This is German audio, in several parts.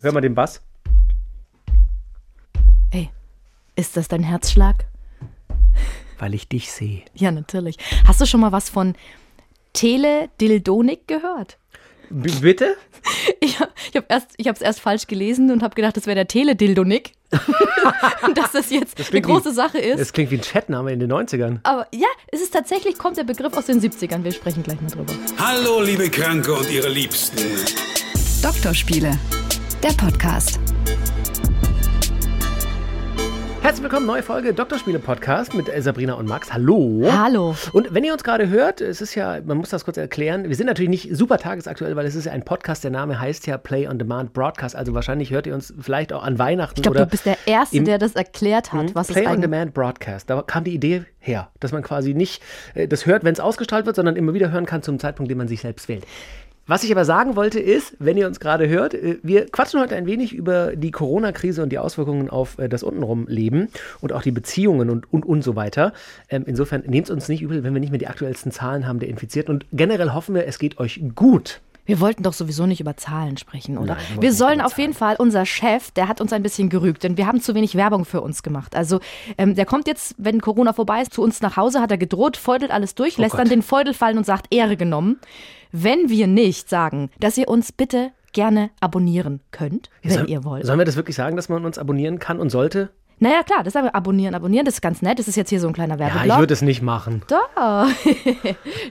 Hör mal den Bass. Ey, ist das dein Herzschlag? Weil ich dich sehe. Ja, natürlich. Hast du schon mal was von Teledildonik gehört? B bitte? Ich, ich habe erst, ich es erst falsch gelesen und habe gedacht, das wäre der Teledildonik. dass das jetzt das eine große wie, Sache ist. Das klingt wie ein Chatname in den 90ern. Aber ja, es ist tatsächlich, kommt der Begriff aus den 70ern. Wir sprechen gleich mal drüber. Hallo, liebe Kranke und ihre Liebsten. Doktorspiele der Podcast. Herzlich willkommen, neue Folge Doktorspiele Podcast mit Sabrina und Max. Hallo. Hallo. Und wenn ihr uns gerade hört, es ist ja, man muss das kurz erklären, wir sind natürlich nicht super tagesaktuell, weil es ist ja ein Podcast, der Name heißt ja Play on Demand Broadcast, also wahrscheinlich hört ihr uns vielleicht auch an Weihnachten ich glaube, du bist der Erste, der das erklärt hat, hm, was Play es on Demand Broadcast, da kam die Idee her, dass man quasi nicht äh, das hört, wenn es ausgestrahlt wird, sondern immer wieder hören kann zum Zeitpunkt, den man sich selbst wählt. Was ich aber sagen wollte ist, wenn ihr uns gerade hört, äh, wir quatschen heute ein wenig über die Corona-Krise und die Auswirkungen auf äh, das untenrum Leben und auch die Beziehungen und, und, und so weiter. Ähm, insofern nehmt es uns nicht übel, wenn wir nicht mehr die aktuellsten Zahlen haben der Infizierten. Und generell hoffen wir, es geht euch gut. Wir wollten doch sowieso nicht über Zahlen sprechen, oder? Nein, wir, wir sollen auf jeden Fall, unser Chef, der hat uns ein bisschen gerügt, denn wir haben zu wenig Werbung für uns gemacht. Also ähm, der kommt jetzt, wenn Corona vorbei ist, zu uns nach Hause, hat er gedroht, feudelt alles durch, oh lässt Gott. dann den Feudel fallen und sagt, Ehre genommen. Wenn wir nicht sagen, dass ihr uns bitte gerne abonnieren könnt, wenn Soll, ihr wollt. Sollen wir das wirklich sagen, dass man uns abonnieren kann und sollte? Naja, klar, das wir abonnieren, abonnieren, das ist ganz nett. Das ist jetzt hier so ein kleiner Werbeblock. Ja, ich würde es nicht machen. Doch.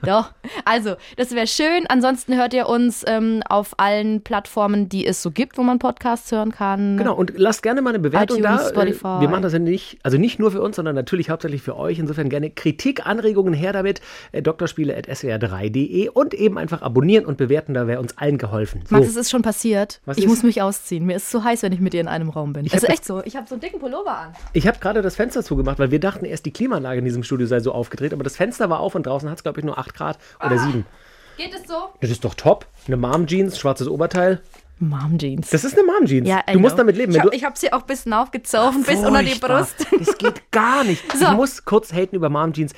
Doch. Also, das wäre schön. Ansonsten hört ihr uns ähm, auf allen Plattformen, die es so gibt, wo man Podcasts hören kann. Genau, und lasst gerne mal eine Bewertung iTunes, da. Äh, Spotify. Wir machen das ja nicht, also nicht nur für uns, sondern natürlich hauptsächlich für euch. Insofern gerne Kritik, Anregungen her damit. Äh, Doktorspiele.swr3.de und eben einfach abonnieren und bewerten, da wäre uns allen geholfen. So. Max, es ist schon passiert. Was ich ist? muss mich ausziehen. Mir ist zu heiß, wenn ich mit dir in einem Raum bin. Ich also echt so. Ich habe so einen dicken Pullover an. Ich habe gerade das Fenster zugemacht, weil wir dachten erst, die Klimaanlage in diesem Studio sei so aufgedreht, aber das Fenster war auf und draußen hat es, glaube ich, nur 8 Grad oder ah, 7. Geht es so? Das ist doch top. Eine Mom-Jeans, schwarzes Oberteil. Mom-Jeans. Das ist eine Mom-Jeans. Ja, du musst damit leben. Ich habe hab sie auch ein bisschen aufgezogen, bis unter die Brust. Das geht gar nicht. So. Ich muss kurz haten über Mom-Jeans.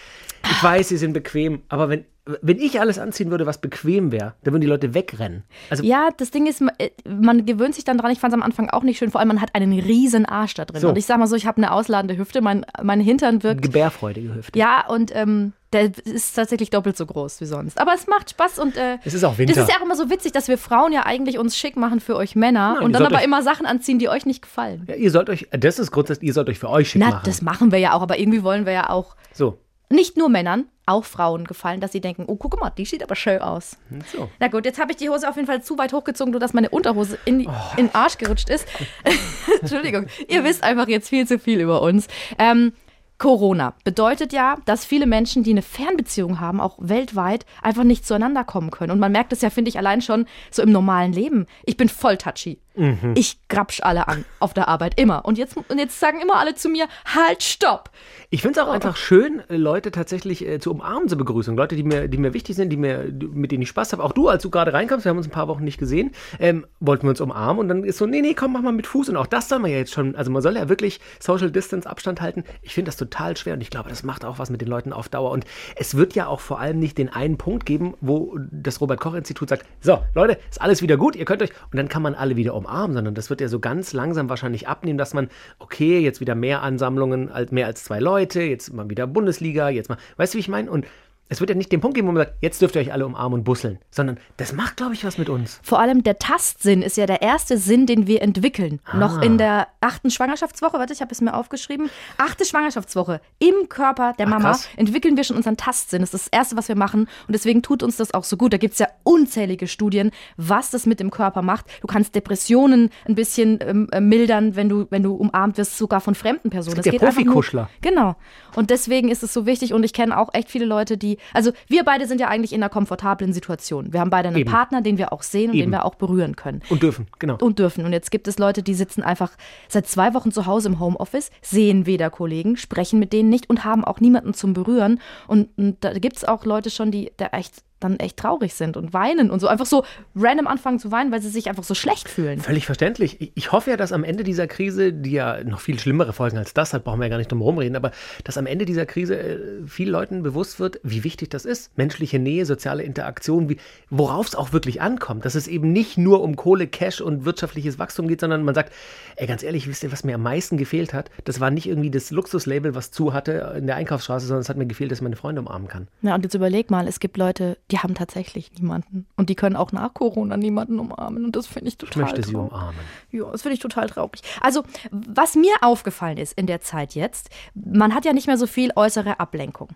Ich weiß, sie sind bequem, aber wenn wenn ich alles anziehen würde, was bequem wäre, dann würden die Leute wegrennen. Also ja, das Ding ist, äh, man gewöhnt sich dann dran. Ich fand es am Anfang auch nicht schön. Vor allem, man hat einen riesen Arsch da drin. So. Und ich sag mal so, ich habe eine ausladende Hüfte. Mein, mein Hintern wirkt. Gebärfreudige Hüfte. Ja, und ähm, der ist tatsächlich doppelt so groß wie sonst. Aber es macht Spaß und äh, es ist auch Winter. Das ist ja auch immer so witzig, dass wir Frauen ja eigentlich uns schick machen für euch Männer Nein, und dann aber immer Sachen anziehen, die euch nicht gefallen. Ja, ihr sollt euch, das ist grundsätzlich, ihr sollt euch für euch schick Na, machen. Das machen wir ja auch, aber irgendwie wollen wir ja auch. So nicht nur Männern, auch Frauen gefallen, dass sie denken, oh, guck mal, die sieht aber schön aus. So. Na gut, jetzt habe ich die Hose auf jeden Fall zu weit hochgezogen, sodass meine Unterhose in, oh. in den Arsch gerutscht ist. Entschuldigung, ihr wisst einfach jetzt viel zu viel über uns. Ähm, Corona bedeutet ja, dass viele Menschen, die eine Fernbeziehung haben, auch weltweit, einfach nicht zueinander kommen können. Und man merkt es ja, finde ich, allein schon so im normalen Leben. Ich bin voll touchy. Mhm. Ich grapsch alle an auf der Arbeit, immer. Und jetzt, und jetzt sagen immer alle zu mir, halt, stopp. Ich finde es auch einfach schön, Leute tatsächlich äh, zu umarmen zur Begrüßung. Leute, die mir, die mir wichtig sind, die mir, mit denen ich Spaß habe. Auch du, als du gerade reinkommst, wir haben uns ein paar Wochen nicht gesehen, ähm, wollten wir uns umarmen und dann ist so, nee, nee, komm, mach mal mit Fuß. Und auch das soll man ja jetzt schon, also man soll ja wirklich Social Distance Abstand halten. Ich finde das total schwer und ich glaube, das macht auch was mit den Leuten auf Dauer. Und es wird ja auch vor allem nicht den einen Punkt geben, wo das Robert-Koch-Institut sagt, so, Leute, ist alles wieder gut, ihr könnt euch, und dann kann man alle wieder umarmen umarmen, sondern das wird ja so ganz langsam wahrscheinlich abnehmen, dass man, okay, jetzt wieder mehr Ansammlungen, mehr als zwei Leute, jetzt mal wieder Bundesliga, jetzt mal, weißt du, wie ich meine? Und es wird ja nicht den Punkt geben, wo man sagt, jetzt dürft ihr euch alle umarmen und busseln, sondern das macht, glaube ich, was mit uns. Vor allem der Tastsinn ist ja der erste Sinn, den wir entwickeln. Ah. Noch in der achten Schwangerschaftswoche, warte, ich habe es mir aufgeschrieben, achte Schwangerschaftswoche im Körper der Mama Ach, entwickeln wir schon unseren Tastsinn. Das ist das Erste, was wir machen und deswegen tut uns das auch so gut. Da gibt es ja unzählige Studien, was das mit dem Körper macht. Du kannst Depressionen ein bisschen ähm, äh, mildern, wenn du, wenn du umarmt wirst, sogar von fremden Personen. Es gibt ja Profikuschler. Genau. Und deswegen ist es so wichtig und ich kenne auch echt viele Leute, die also wir beide sind ja eigentlich in einer komfortablen Situation. Wir haben beide einen Eben. Partner, den wir auch sehen und Eben. den wir auch berühren können. Und dürfen, genau. Und dürfen. Und jetzt gibt es Leute, die sitzen einfach seit zwei Wochen zu Hause im Homeoffice, sehen weder Kollegen, sprechen mit denen nicht und haben auch niemanden zum Berühren. Und, und da gibt es auch Leute schon, die da echt dann echt traurig sind und weinen und so einfach so random anfangen zu weinen, weil sie sich einfach so schlecht fühlen. Völlig verständlich. Ich hoffe ja, dass am Ende dieser Krise, die ja noch viel schlimmere Folgen als das hat, brauchen wir ja gar nicht drum rumreden, aber dass am Ende dieser Krise äh, vielen Leuten bewusst wird, wie wichtig das ist. Menschliche Nähe, soziale Interaktion, worauf es auch wirklich ankommt. Dass es eben nicht nur um Kohle, Cash und wirtschaftliches Wachstum geht, sondern man sagt, ey, ganz ehrlich, wisst ihr, was mir am meisten gefehlt hat? Das war nicht irgendwie das Luxuslabel, was zu hatte in der Einkaufsstraße, sondern es hat mir gefehlt, dass ich meine Freunde umarmen kann. Ja, und jetzt überleg mal, es gibt Leute, die haben tatsächlich niemanden. Und die können auch nach Corona niemanden umarmen. Und das finde ich total Ich möchte traurig. sie umarmen. Ja, das finde ich total traurig. Also, was mir aufgefallen ist in der Zeit jetzt, man hat ja nicht mehr so viel äußere Ablenkung.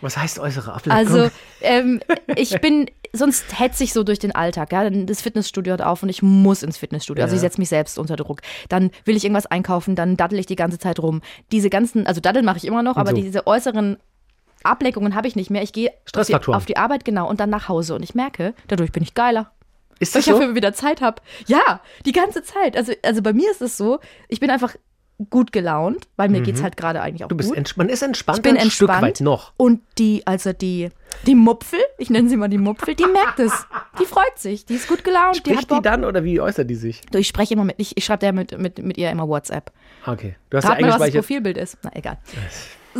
Was heißt äußere Ablenkung? Also, ähm, ich bin, sonst hetze ich so durch den Alltag. Ja? Das Fitnessstudio hat auf und ich muss ins Fitnessstudio. Also, ich setze mich selbst unter Druck. Dann will ich irgendwas einkaufen, dann daddel ich die ganze Zeit rum. Diese ganzen, also daddeln mache ich immer noch, und aber so. diese äußeren Ablenkungen habe ich nicht mehr. Ich gehe auf die, auf die Arbeit, genau, und dann nach Hause. Und ich merke, dadurch bin ich geiler. Ist das weil ich dafür wieder Zeit habe. Ja, die ganze Zeit. Also, also bei mir ist es so, ich bin einfach gut gelaunt, weil mir mhm. geht es halt gerade eigentlich auch du bist gut. Man ist entspannt ich bin ein entspannt Stück weit noch. Und die, also die, die Mupfel, ich nenne sie mal die Mupfel, die merkt es. Die freut sich, die ist gut gelaunt. Spricht die, hat die dann oder wie äußert die sich? Du, ich spreche immer mit, ich, ich schreibe ja mit, mit, mit ihr immer WhatsApp. Okay. Du hast Rat ja mal, was das Profilbild ist. Na, egal.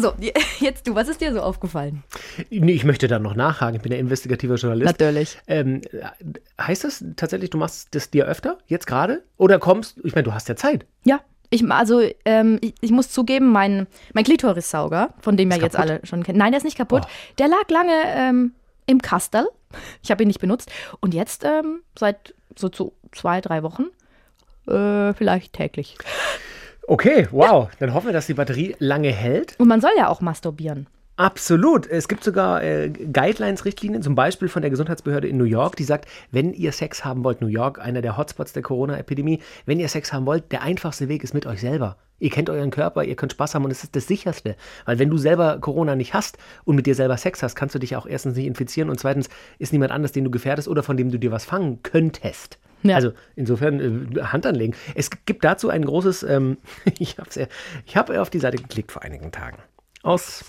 So, jetzt du, was ist dir so aufgefallen? Nee, ich möchte da noch nachhaken. Ich bin ja investigativer Journalist. Natürlich. Ähm, heißt das tatsächlich, du machst das dir öfter, jetzt gerade? Oder kommst, ich meine, du hast ja Zeit. Ja, ich, also, ähm, ich, ich, muss zugeben, mein, mein Klitorissauger, von dem ja jetzt kaputt? alle schon kennen, nein, der ist nicht kaputt. Oh. Der lag lange ähm, im Kastel. Ich habe ihn nicht benutzt. Und jetzt, ähm, seit so zu zwei, drei Wochen, äh, vielleicht täglich. Okay, wow. Dann hoffen wir, dass die Batterie lange hält. Und man soll ja auch masturbieren. Absolut. Es gibt sogar äh, Guidelines-Richtlinien, zum Beispiel von der Gesundheitsbehörde in New York, die sagt, wenn ihr Sex haben wollt, New York, einer der Hotspots der Corona-Epidemie, wenn ihr Sex haben wollt, der einfachste Weg ist mit euch selber. Ihr kennt euren Körper, ihr könnt Spaß haben und es ist das sicherste. Weil wenn du selber Corona nicht hast und mit dir selber Sex hast, kannst du dich auch erstens nicht infizieren und zweitens ist niemand anders, den du gefährdest oder von dem du dir was fangen könntest. Ja. Also insofern äh, Hand anlegen. Es gibt dazu ein großes, ähm, ich habe ich hab auf die Seite geklickt vor einigen Tagen. Aus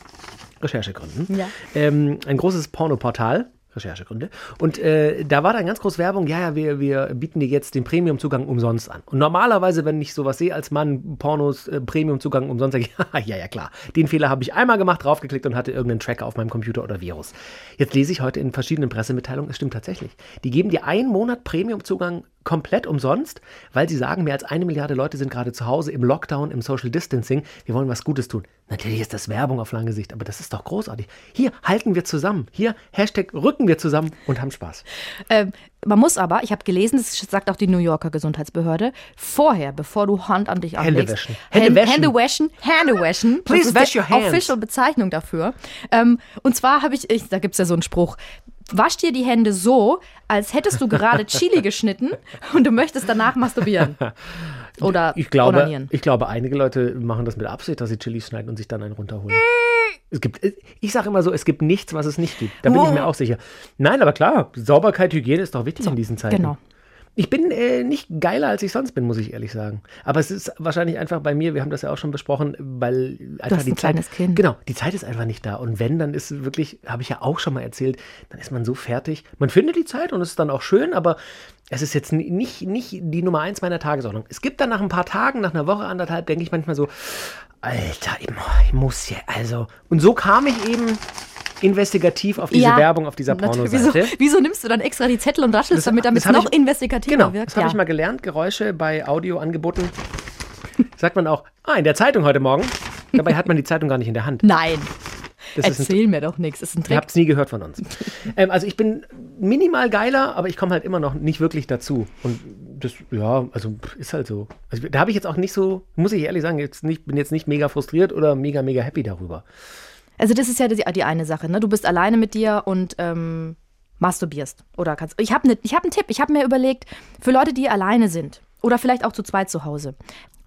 Recherchegründen. Ja. Ähm, ein großes Pornoportal Recherchegründe. Und äh, da war dann ganz groß Werbung, ja, ja, wir, wir bieten dir jetzt den Premium-Zugang umsonst an. Und normalerweise, wenn ich sowas sehe als Mann, Pornos, äh, Premium-Zugang umsonst, sage ich, ja, ja, klar. Den Fehler habe ich einmal gemacht, draufgeklickt und hatte irgendeinen Tracker auf meinem Computer oder Virus. Jetzt lese ich heute in verschiedenen Pressemitteilungen, es stimmt tatsächlich. Die geben dir einen Monat Premium-Zugang komplett umsonst, weil sie sagen, mehr als eine Milliarde Leute sind gerade zu Hause im Lockdown, im Social Distancing. Wir wollen was Gutes tun. Natürlich ist das Werbung auf lange Sicht, aber das ist doch großartig. Hier halten wir zusammen. Hier Hashtag rücken wir zusammen und haben Spaß. Ähm, man muss aber, ich habe gelesen, das sagt auch die New Yorker Gesundheitsbehörde, vorher, bevor du Hand an dich anlegst. Hände waschen. Hände waschen. Hände waschen. Hände waschen. Please wash your hands. Official Bezeichnung dafür. Ähm, und zwar habe ich, ich, da gibt es ja so einen Spruch, wasch dir die Hände so, als hättest du gerade Chili geschnitten und du möchtest danach masturbieren. Oder ich glaube, onanieren. Ich glaube, einige Leute machen das mit Absicht, dass sie Chili schneiden und sich dann einen runterholen. Es gibt, ich sage immer so, es gibt nichts, was es nicht gibt. Da bin ich mir auch sicher. Nein, aber klar, Sauberkeit, Hygiene ist doch wichtig so, in diesen Zeiten. Genau. Ich bin äh, nicht geiler, als ich sonst bin, muss ich ehrlich sagen. Aber es ist wahrscheinlich einfach bei mir, wir haben das ja auch schon besprochen, weil einfach du hast die ein Zeit. Kleines kind. Genau, die Zeit ist einfach nicht da. Und wenn, dann ist wirklich, habe ich ja auch schon mal erzählt, dann ist man so fertig. Man findet die Zeit und es ist dann auch schön, aber es ist jetzt nicht, nicht die Nummer eins meiner Tagesordnung. Es gibt dann nach ein paar Tagen, nach einer Woche, anderthalb, denke ich manchmal so, Alter, ich muss ja, also. Und so kam ich eben investigativ auf diese ja, Werbung auf dieser Pornoseite. Wieso, wieso nimmst du dann extra die Zettel und raschelst damit, damit es noch ich, investigativer genau, wirkt? Das habe ja. ich mal gelernt. Geräusche bei Audioangeboten sagt man auch, ah, in der Zeitung heute Morgen. Dabei hat man die Zeitung gar nicht in der Hand. Nein. Das Erzähl ein, mir doch nichts. Das ist ein Trick. Ihr habt es nie gehört von uns. ähm, also ich bin minimal geiler, aber ich komme halt immer noch nicht wirklich dazu. Und das, ja, also ist halt so. Also, da habe ich jetzt auch nicht so, muss ich ehrlich sagen, jetzt nicht, bin jetzt nicht mega frustriert oder mega, mega happy darüber. Also das ist ja die, die eine Sache, ne? Du bist alleine mit dir und ähm, masturbierst. Oder kannst. Ich habe ne, hab einen Tipp. Ich habe mir überlegt, für Leute, die alleine sind oder vielleicht auch zu zweit zu Hause,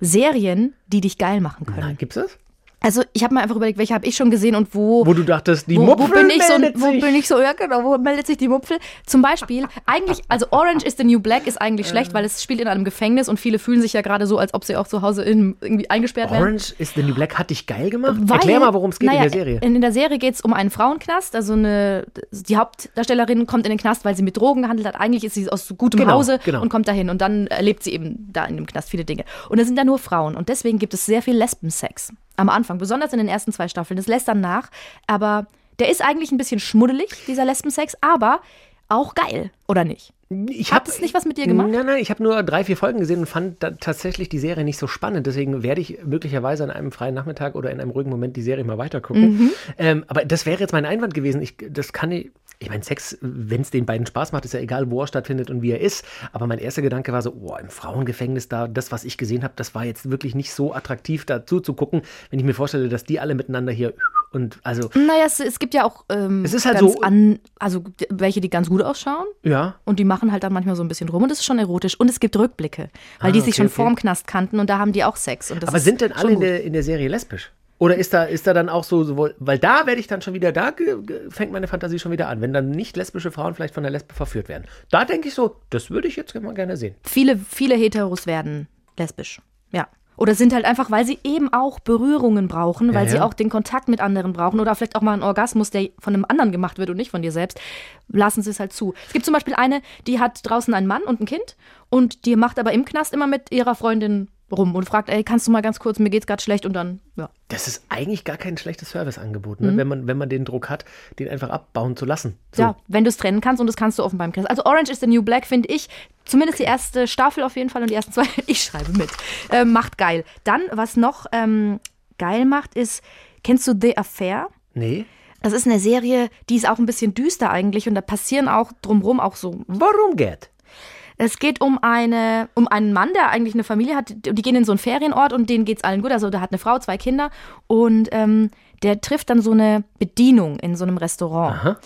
Serien, die dich geil machen können. Nein, gibt's das? Also ich habe mir einfach überlegt, welche habe ich schon gesehen und wo. Wo du dachtest, die wo, Mupfel wo bin ich so, meldet wo bin ich so, ja genau, wo meldet sich die Mupfel? Zum Beispiel, eigentlich, also Orange is the New Black ist eigentlich schlecht, weil es spielt in einem Gefängnis und viele fühlen sich ja gerade so, als ob sie auch zu Hause in, irgendwie eingesperrt wären. Orange is the New Black hat dich geil gemacht? Weil- Erklär mal, worum es geht naja, in der Serie. In, in der Serie geht es um einen Frauenknast. Also eine, die Hauptdarstellerin kommt in den Knast, weil sie mit Drogen gehandelt hat. Eigentlich ist sie aus gutem Genau, Hause genau. und kommt dahin. Und dann erlebt sie eben da in dem Knast viele Dinge. Und es sind da nur Frauen. Und deswegen gibt es sehr viel Lesbensex am Anfang, besonders in den ersten zwei Staffeln. Das lässt dann nach. Aber der ist eigentlich ein bisschen schmuddelig, dieser Lesbensex, aber auch geil, oder nicht? Ich Hat es nicht was mit dir gemacht? Nein, nein, ich habe nur drei, vier Folgen gesehen und fand tatsächlich die Serie nicht so spannend. Deswegen werde ich möglicherweise an einem freien Nachmittag oder in einem ruhigen Moment die Serie mal weitergucken. Mhm. Ähm, aber das wäre jetzt mein Einwand gewesen. Ich, das kann ich. Ich meine, Sex, wenn es den beiden Spaß macht, ist ja egal, wo er stattfindet und wie er ist. Aber mein erster Gedanke war so, oh, im Frauengefängnis da, das, was ich gesehen habe, das war jetzt wirklich nicht so attraktiv dazu zu gucken, wenn ich mir vorstelle, dass die alle miteinander hier und also, Naja, es, es gibt ja auch ähm, Es ist halt so- an, also welche, die ganz gut ausschauen. ja. Und die machen halt dann manchmal so ein bisschen rum und das ist schon erotisch. Und es gibt Rückblicke, weil Ah, die sich okay, schon okay. vorm Knast kannten und da haben die auch Sex. Und das Aber sind denn alle in der, in der Serie lesbisch? Oder ist da, ist da dann auch so, sowohl, weil da werde ich dann schon wieder, da ge- ge- fängt meine Fantasie schon wieder an, wenn dann nicht lesbische Frauen vielleicht von der Lesbe verführt werden. Da denke ich so, das würde ich jetzt mal gerne sehen. Viele, viele Heteros werden lesbisch. Ja. Oder sind halt einfach, weil sie eben auch Berührungen brauchen, weil Ja, sie ja. auch den Kontakt mit anderen brauchen oder vielleicht auch mal einen Orgasmus, der von einem anderen gemacht wird und nicht von dir selbst, lassen sie es halt zu. Es gibt zum Beispiel eine, die hat draußen einen Mann und ein Kind und die macht aber im Knast immer mit ihrer Freundin rum und fragt, ey, kannst du mal ganz kurz, mir geht's gerade schlecht und dann, ja. Das ist eigentlich gar kein schlechtes Serviceangebot, Mhm. ne? wenn, man, wenn man den Druck hat, den einfach abbauen zu lassen. So. Ja, wenn du es trennen kannst und das kannst du offenbar im Knast. Also Orange is the New Black, finde ich, zumindest die erste Staffel auf jeden Fall und die ersten zwei, ich schreibe mit, äh, macht geil. Dann, was noch ähm, geil macht, ist, kennst du The Affair? Nee? Das ist eine Serie, die ist auch ein bisschen düster eigentlich und da passieren auch drumherum auch so Warum geht? Es geht um eine, um einen Mann, der eigentlich eine Familie hat. Die gehen in so einen Ferienort und denen geht's allen gut. Also der hat eine Frau, zwei Kinder und ähm, der trifft dann so eine Bedienung in so einem Restaurant Aha.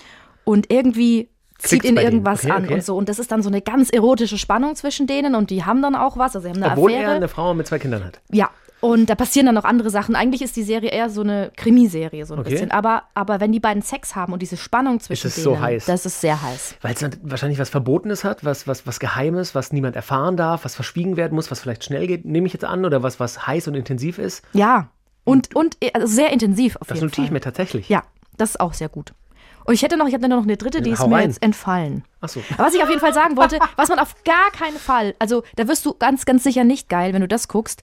und irgendwie zieht ihn irgendwas Okay, an okay. und so. Und das ist dann so eine ganz erotische Spannung zwischen denen und die haben dann auch was. Also sie haben eine Obwohl Affäre. er eine Frau mit zwei Kindern hat. Ja. Und da passieren dann noch andere Sachen. Eigentlich ist die Serie eher so eine Krimiserie, so ein Okay. bisschen. Aber, aber wenn die beiden Sex haben und diese Spannung zwischen es denen, so heiß? das ist sehr heiß. Weil es dann wahrscheinlich was Verbotenes hat, was, was, was Geheimes, was niemand erfahren darf, was verschwiegen werden muss, was vielleicht schnell geht, nehme ich jetzt an, oder was, was heiß und intensiv ist. Ja. Und, und äh, also sehr intensiv auf Das jeden notiere ich Fall. mir tatsächlich. Ja, das ist auch sehr gut. Und ich hätte noch, ich habe noch eine dritte, die ist Hau mir rein. jetzt entfallen. Ach so. Aber was ich auf jeden Fall sagen wollte, was man auf gar keinen Fall, also da wirst du ganz, ganz sicher nicht geil, wenn du das guckst.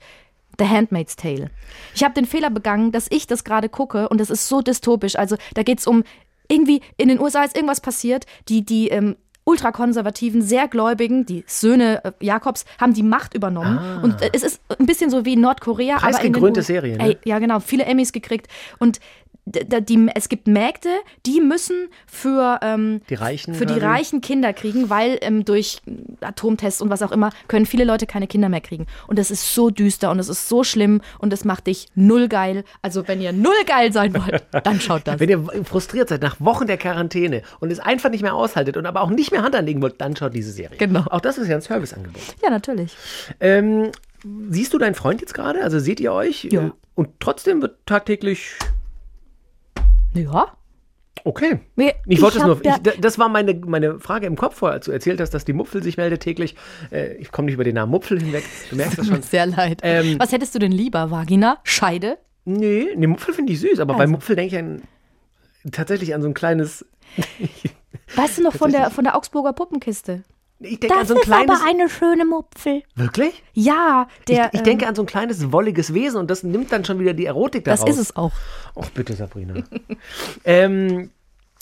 The Handmaid's Tale. Ich habe den Fehler begangen, dass ich das gerade gucke und das ist so dystopisch. Also da geht es um, irgendwie in den USA ist irgendwas passiert, die, die ähm, ultrakonservativen, sehr gläubigen, die Söhne äh, Jakobs, haben die Macht übernommen. Und äh, es ist ein bisschen so wie in Nordkorea. aber in den Preisgekrönte Serie, ne? Ey, ja, genau, viele Emmys gekriegt. Und die, es gibt Mägde, die müssen für, ähm, Die Reichen für die reichen Kinder kriegen, weil ähm, durch Atomtests und was auch immer können viele Leute keine Kinder mehr kriegen. Und das ist so düster und es ist so schlimm und das macht dich null geil. Also wenn ihr null geil sein wollt, dann schaut das. Wenn ihr frustriert seid nach Wochen der Quarantäne und es einfach nicht mehr aushaltet und aber auch nicht mehr Hand anlegen wollt, dann schaut diese Serie. Genau. Auch das ist ja ein Serviceangebot. Ja, natürlich. Ähm, siehst du deinen Freund jetzt gerade? Also seht ihr euch? Ja. Und trotzdem wird tagtäglich. Ja. Okay. Ich wollte es nur. da- Ich, da- das war meine, meine Frage im Kopf vorher, als du erzählt hast, dass die Mupfel sich meldet täglich. Äh, ich komme nicht über den Namen Mupfel hinweg. Du merkst das schon. Sehr leid. Ähm, Was hättest du denn lieber? Vagina? Scheide? Nee, nee Mupfel finde ich süß, aber bei Also. Mupfel denke ich an, tatsächlich an so ein kleines. Weißt du noch von der, von der Augsburger Puppenkiste? Ich denke an so ein kleines. eine schöne Mupfel. wirklich? Ja, der. ich, ich ähm, denke an so ein kleines wolliges Wesen und das nimmt dann schon wieder die Erotik daraus. das ist es auch. Ach, bitte, Sabrina. ähm,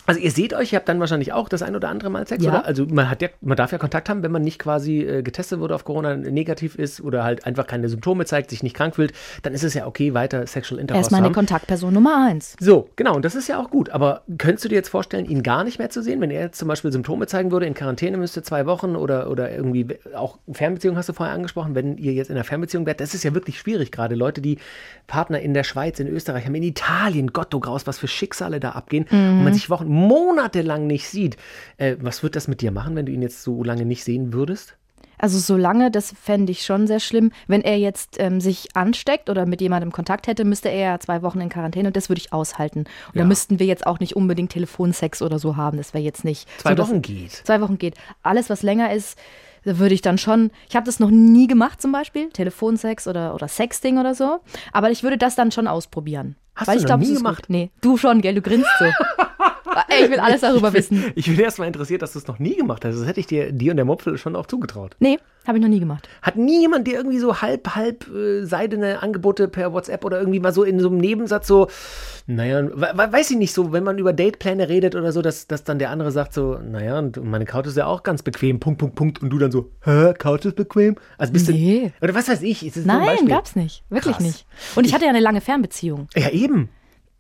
also ihr seht euch, ihr habt dann wahrscheinlich auch das ein oder andere Mal Sex, Ja. oder? Also man hat ja, man darf ja Kontakt haben, wenn man nicht quasi äh, getestet wurde auf Corona, negativ ist oder halt einfach keine Symptome zeigt, sich nicht krank fühlt, dann ist es ja okay, weiter Sexual Intercourse Er meine haben. Kontaktperson Nummer eins. So, genau, und das ist ja auch gut. Aber könntest du dir jetzt vorstellen, ihn gar nicht mehr zu sehen, wenn er jetzt zum Beispiel Symptome zeigen würde, in Quarantäne müsste zwei Wochen oder, oder irgendwie auch Fernbeziehung hast du vorher angesprochen, wenn ihr jetzt in einer Fernbeziehung wärt, das ist ja wirklich schwierig gerade. Leute, die Partner in der Schweiz, in Österreich haben, in Italien, Gott, du graus, was für Schicksale da abgehen und man sich Wochen, monatelang nicht sieht. Äh, was wird das mit dir machen, wenn du ihn jetzt so lange nicht sehen würdest? Also solange, das fände ich schon sehr schlimm. Wenn er jetzt ähm, sich ansteckt oder mit jemandem Kontakt hätte, müsste er ja zwei Wochen in Quarantäne und das würde ich aushalten. Und Ja. da müssten wir jetzt auch nicht unbedingt Telefonsex oder so haben. Das wäre jetzt nicht. Zwei so, Wochen geht. Zwei Wochen geht. Alles, was länger ist, würde ich dann schon. Ich habe das noch nie gemacht, zum Beispiel. Telefonsex oder, oder Sexting oder so. Aber ich würde das dann schon ausprobieren. Hast Weil du ich noch glaub, nie gemacht? Gut. Nee, du schon, gell? Du grinst so. Ey, ich will alles darüber wissen. Ich bin erst mal interessiert, dass du es noch nie gemacht hast. Das hätte ich dir, dir und der Mopfel schon auch zugetraut. Nee, habe ich noch nie gemacht. Hat nie jemand dir irgendwie so halb, halb äh, seidene Angebote per WhatsApp oder irgendwie mal so in so einem Nebensatz so, naja, we- we- weiß ich nicht, so, wenn man über Datepläne redet oder so, dass, dass dann der andere sagt so, naja, und meine Couch ist ja auch ganz bequem, Punkt, Punkt, Punkt. Und du dann so, hä, Couch ist bequem? Also bist Nee. du, oder was weiß ich, Nein, gab's nicht. Wirklich Krass. nicht. Und ich hatte ja eine lange Fernbeziehung. Ja, eben.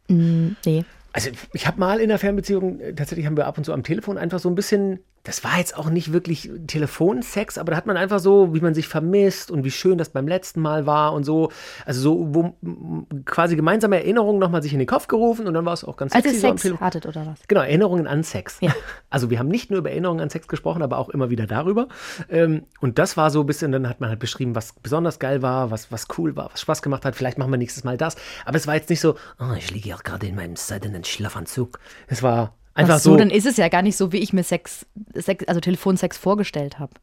Nee. Also ich habe mal in der Fernbeziehung, äh, tatsächlich haben wir ab und zu am Telefon einfach so ein bisschen, das war jetzt auch nicht wirklich Telefonsex, aber da hat man einfach so, wie man sich vermisst und wie schön das beim letzten Mal war und so, also so wo, quasi gemeinsame Erinnerungen nochmal sich in den Kopf gerufen und dann war es auch ganz Als ihr sexy so am Sex Telefon. hattet oder was? Genau, Erinnerungen an Sex. Ja. Also wir haben nicht nur über Erinnerungen an Sex gesprochen, aber auch immer wieder darüber. Ähm, und das war so ein bisschen, dann hat man halt beschrieben, was besonders geil war, was, was cool war, was Spaß gemacht hat. Vielleicht machen wir nächstes Mal das. Aber es war jetzt nicht so, oh, ich liege ja gerade in meinem seidenen Schlafanzug. Es war einfach Ach so, so. dann ist es ja gar nicht so, wie ich mir Sex, Sex also Telefonsex vorgestellt habe.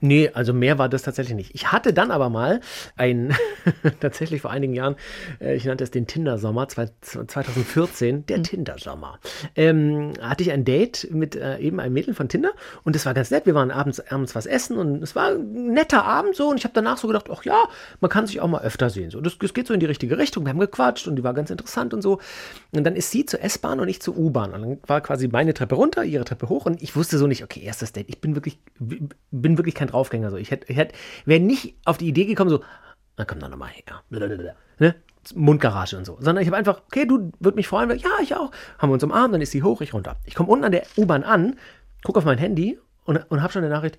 Nee, also mehr war das tatsächlich nicht. Ich hatte dann aber mal ein, tatsächlich vor einigen Jahren, äh, ich nannte es den Tinder-Sommer, zwei- 2014, der Tinder-Sommer. Ähm, hatte ich ein Date mit äh, eben einem Mädel von Tinder und es war ganz nett. Wir waren abends, abends was essen und es war ein netter Abend so und ich habe danach so gedacht, ach ja, man kann sich auch mal öfter sehen. So, das, das geht so in die richtige Richtung. Wir haben gequatscht und die war ganz interessant und so. Und dann ist sie zur S-Bahn und ich zur U-Bahn. Und dann war quasi meine Treppe runter, ihre Treppe hoch und ich wusste so nicht, okay, erstes Date. Ich bin wirklich, bin wirklich kein Draufgänger. So. Ich hätte, ich hätte, wäre nicht auf die Idee gekommen, so, na komm dann nochmal her. Blablabla. Ne? Mundgarage und so. Sondern ich habe einfach, okay, du würd mich freuen, ja, ich auch. Haben wir uns umarmt, dann ist sie hoch, ich runter. Ich komme unten an der U-Bahn an, gucke auf mein Handy und, und habe schon eine Nachricht,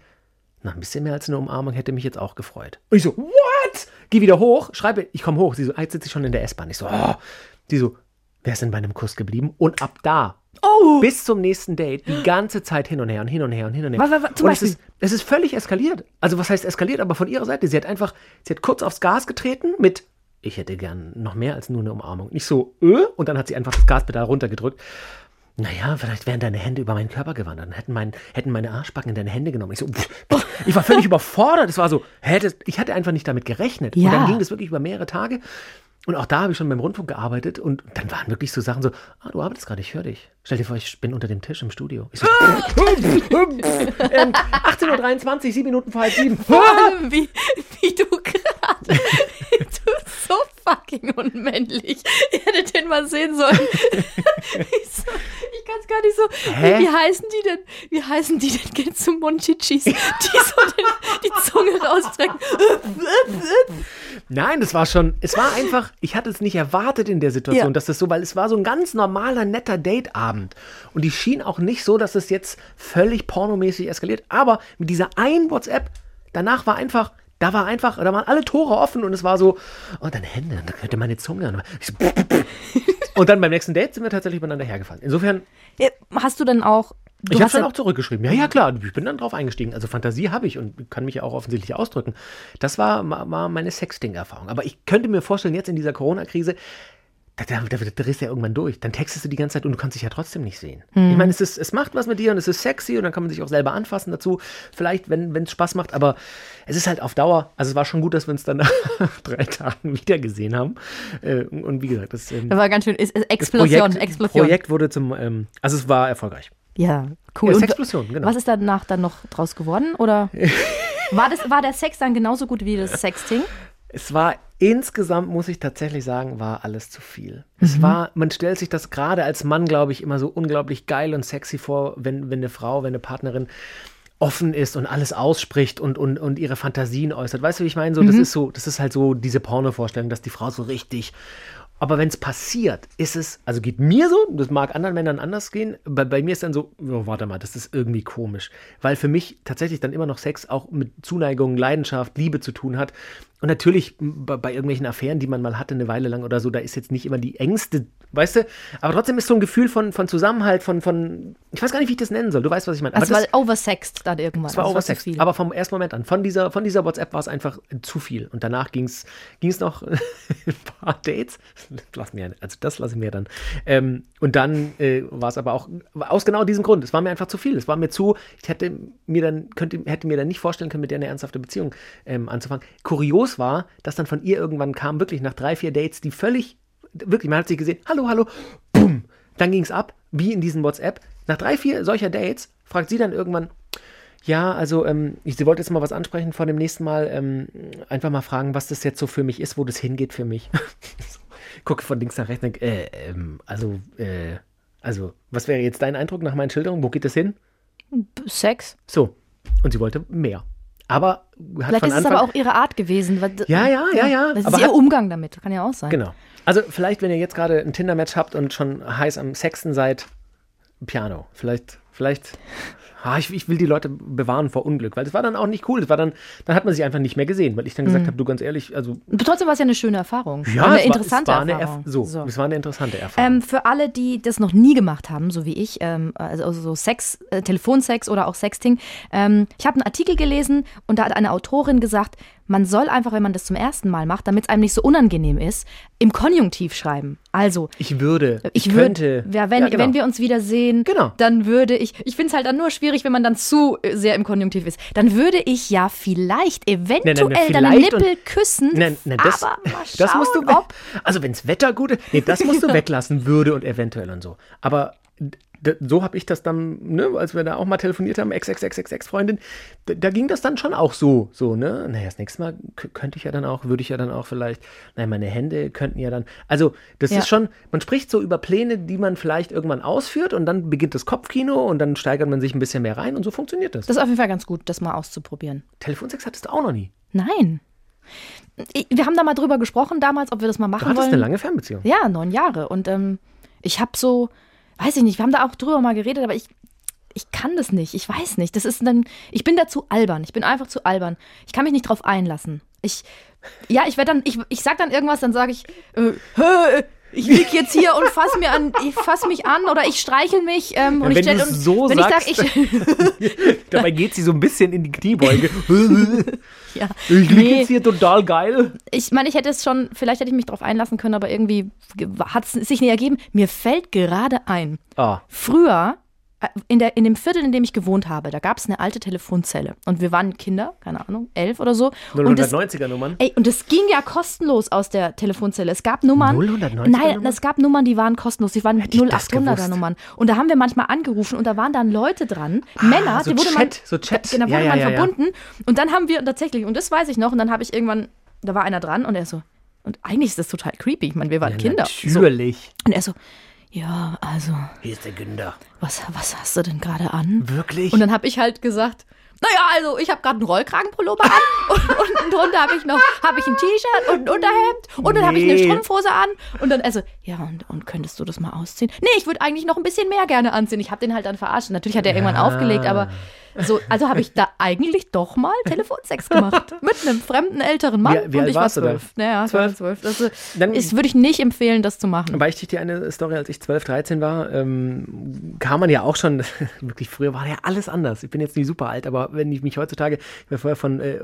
na, ein bisschen mehr als eine Umarmung hätte mich jetzt auch gefreut. Und ich so, what? Geh wieder hoch, schreibe, ich komme hoch. Sie so, ah, jetzt sitze ich schon in der S-Bahn. Ich so, oh. Sie so, wer ist denn bei einem Kuss geblieben? Und ab da, Oh! bis zum nächsten Date, die ganze Zeit hin und her und hin und her und hin und her. Was, was, was, zum und es ist, es ist völlig eskaliert. Also was heißt eskaliert? Aber von ihrer Seite, sie hat einfach, sie hat kurz aufs Gas getreten mit, ich hätte gern noch mehr als nur eine Umarmung. Nicht so, äh, und dann hat sie einfach das Gaspedal runtergedrückt. Naja, vielleicht wären deine Hände über meinen Körper gewandert und hätten, mein, hätten meine Arschbacken in deine Hände genommen. Ich so, pff, pff. ich war völlig überfordert. Es war so, hä, das, ich hatte einfach nicht damit gerechnet. Und Ja. dann ging das wirklich über mehrere Tage. Und auch da habe ich schon beim Rundfunk gearbeitet und dann waren wirklich so Sachen so, ah, du arbeitest gerade, ich höre dich. Stell dir vor, ich bin unter dem Tisch im Studio. Ich so, ähm, 18.23 Uhr, sieben Minuten vor halb sieben. Wie, wie du gerade. So fucking unmännlich. Ihr hättet den mal sehen sollen. ich so, ich kann es gar nicht so. Hä? Wie, wie heißen die denn? Wie heißen die denn? Geht zu Monchichis, die so den, die Zunge rausstrecken. Nein, das war schon, es war einfach, ich hatte es nicht erwartet in der Situation, Ja. dass das so, weil es war so ein ganz normaler, netter Dateabend. Und die schien auch nicht so, dass es jetzt völlig pornomäßig eskaliert. Aber mit dieser einen WhatsApp, danach war einfach, da war einfach, da waren alle Tore offen und es war so, oh, deine Hände, da könnte meine Zunge. Ich so, und dann beim nächsten Date sind wir tatsächlich übereinander hergefallen. Insofern, Hast du dann auch. Du ich habe schon ja- auch zurückgeschrieben. Ja, ja, klar, ich bin dann drauf eingestiegen. Also Fantasie habe ich und kann mich ja auch offensichtlich ausdrücken. Das war, war meine Sexting-Erfahrung. Aber ich könnte mir vorstellen, jetzt in dieser Corona-Krise, da, da, da, da drehst du ja irgendwann durch. Dann textest du die ganze Zeit und du kannst dich ja trotzdem nicht sehen. Ich meine, es, ist, es macht was mit dir und es ist sexy und dann kann man sich auch selber anfassen dazu. Vielleicht, wenn es Spaß macht, aber es ist halt auf Dauer. Also es war schon gut, dass wir uns dann nach drei Tagen wieder gesehen haben. Äh, und wie gesagt, das, ähm, Das war ganz schön. Ist, ist das Explosion, Projekt, Explosion. Projekt wurde zum, ähm, also es war erfolgreich. Ja, cool. Ja, Sexplosion, genau. Was ist danach dann noch draus geworden? Oder war, das, war der Sex dann genauso gut wie das Sexting? Es war insgesamt, muss ich tatsächlich sagen, war alles zu viel. Es war, man stellt sich das gerade als Mann, glaube ich, immer so unglaublich geil und sexy vor, wenn, wenn eine Frau, wenn eine Partnerin offen ist und alles ausspricht und, und, und ihre Fantasien äußert. Weißt du, wie ich meine? So, das ist so, das ist halt so diese Porno-Vorstellung, dass die Frau so richtig Aber wenn es passiert, ist es, also geht mir so, das mag anderen Männern anders gehen, bei, bei mir ist dann so, oh, warte mal, das ist irgendwie komisch. Weil für mich tatsächlich dann immer noch Sex auch mit Zuneigung, Leidenschaft, Liebe zu tun hat. Und natürlich bei, bei, irgendwelchen Affären, die man mal hatte, eine Weile lang oder so, da ist jetzt nicht immer die engste, weißt du? Aber trotzdem ist so ein Gefühl von, von Zusammenhalt, von, von, ich weiß gar nicht, wie ich das nennen soll. Du weißt, was ich meine. Also, weil oversext dann irgendwann. Es war oversext. Aber vom ersten Moment an, von dieser, von dieser WhatsApp war es einfach zu viel. Und danach ging es noch ein paar Dates. Lass mir, also das lasse ich mir dann. Ähm, und dann äh, war es aber auch aus genau diesem Grund. Es war mir einfach zu viel. Es war mir zu, ich hätte mir dann, könnte, hätte mir dann nicht vorstellen können, mit der eine ernsthafte Beziehung ähm, anzufangen. Kurios war, dass dann von ihr irgendwann kam, wirklich nach drei, vier Dates, die völlig, wirklich, man hat sich gesehen, hallo, hallo, bumm, dann ging es ab, wie in diesem WhatsApp. Nach drei, vier solcher Dates fragt sie dann irgendwann, ja, also ähm, ich, sie wollte jetzt mal was ansprechen vor dem nächsten Mal, ähm, einfach mal fragen, was das jetzt so für mich ist, wo das hingeht für mich. Gucke von links nach rechts, denke, äh, ähm, also, äh, also, was wäre jetzt dein Eindruck nach meinen Schilderungen? Wo geht es hin? Sex. So. Und sie wollte mehr. Aber hat Vielleicht von ist Anfang, es aber auch ihre Art gewesen. Weil, ja, ja, ja, ja. Das ist ihr hat, Umgang damit, kann ja auch sein. Genau. Also vielleicht, wenn ihr jetzt gerade ein Tinder-Match habt und schon heiß am Sexten seid, Piano. Vielleicht, vielleicht ah, ich, ich, will die Leute bewahren vor Unglück, weil das war dann auch nicht cool. Das war dann, dann hat man sich einfach nicht mehr gesehen, weil ich dann gesagt mhm. habe, du ganz ehrlich, also. Trotzdem war es ja eine schöne Erfahrung. Ja, eine es interessante war, es war Erfahrung. Eine so, so, es war eine interessante Erfahrung. Ähm, für alle, die das noch nie gemacht haben, so wie ich, ähm, also so Sex, äh, Telefonsex oder auch Sexting, ähm, ich habe einen Artikel gelesen und da hat eine Autorin gesagt, man soll einfach, wenn man das zum ersten Mal macht, damit es einem nicht so unangenehm ist, im Konjunktiv schreiben. Also. Ich würde. Ich, ich könnte. Würd, ja, wenn, ja, genau. wenn wir uns wieder sehen, genau. dann würde ich. Ich finde es halt dann nur schwierig, wenn man dann zu sehr im Konjunktiv ist. Dann würde ich ja vielleicht eventuell nein, nein, nein, deine Nippel küssen. Nein, nein, das, aber mal schauen, das musst du. Ob also, wenn es Wetter gut ist. Nee, das musst du weglassen, würde und eventuell und so. Aber so habe ich das dann, ne, als wir da auch mal telefoniert haben, ex ex ex ex ex Freundin, da, da, ging das dann schon auch so, so, ne? Naja, das nächste Mal könnte ich ja dann auch, würde ich ja dann auch vielleicht, naja, meine Hände könnten ja dann, also das ja. ist schon, man spricht so über Pläne, die man vielleicht irgendwann ausführt und dann beginnt das Kopfkino und dann steigert man sich ein bisschen mehr rein und so funktioniert das. Das ist auf jeden Fall ganz gut, das mal auszuprobieren. Telefonsex hattest du auch noch nie? Nein. wir haben da mal drüber gesprochen damals, ob wir das mal machen du hattest wollen. eine lange Fernbeziehung. Ja, neun Jahre und ähm, ich habe so weiß ich nicht, wir haben da auch drüber mal geredet, aber ich, ich kann das nicht. Ich weiß nicht. Das ist dann, ich bin da zu albern. Ich bin einfach zu albern. Ich kann mich nicht drauf einlassen. Ich, ja, ich werde dann, ich, ich sag dann irgendwas, dann sage ich, äh, ich lieg jetzt hier und fass mir an, ich fass mich an oder ich streichel mich ähm, und ja, ich stell, und so wenn sagst, ich sag, ich dabei geht sie so ein bisschen in die Kniebeuge. ja. Ich lieg nee. jetzt hier total geil. Ich meine, ich hätte es schon, vielleicht hätte ich mich darauf einlassen können, aber irgendwie hat es sich nicht ergeben. Mir fällt gerade ein. Ah. Früher in, der, in dem Viertel, in dem ich gewohnt habe, da gab es eine alte Telefonzelle. Und wir waren Kinder, keine Ahnung, elf oder so. 090er Nummern? Ey, und es ging ja kostenlos aus der Telefonzelle. Es gab Nummern. 090er Nein, es gab Nummern, die waren kostenlos. Die waren 0800er Nummern. Und da haben wir manchmal angerufen und da waren dann Leute dran, ah, Männer, so die wurde Chat, man. So Chat. Genau, wurde ja, man ja, verbunden. Und dann haben wir tatsächlich, und das weiß ich noch, und dann habe ich irgendwann, da war einer dran und er so, und eigentlich ist das total creepy. Ich meine, wir waren Kinder. Natürlich. So. Und er so, ja, also. Hier ist der Günther. Was, was hast du denn gerade an? Wirklich? Und dann habe ich halt gesagt, naja, also ich habe gerade einen Rollkragenpullover an und unten drunter habe ich noch habe ich ein T-Shirt und ein Unterhemd und dann nee. habe ich eine Strumpfhose an und dann also ja und, und könntest du das mal ausziehen? Nee, ich würde eigentlich noch ein bisschen mehr gerne anziehen. Ich habe den halt dann verarscht. Natürlich hat er ja. irgendwann aufgelegt, aber so, also habe ich da eigentlich doch mal Telefonsex gemacht. mit einem fremden älteren Mann. Wie, wie alt warst du da? Naja, zwölf. zwölf. Das dann, ist, würde ich nicht empfehlen, das zu machen. Beichte ich dir eine Story, als ich 12, 13 war, ähm, kam man ja auch schon, wirklich früher war ja alles anders. Ich bin jetzt nicht super alt, aber wenn ich mich heutzutage, ich habe vorher von äh,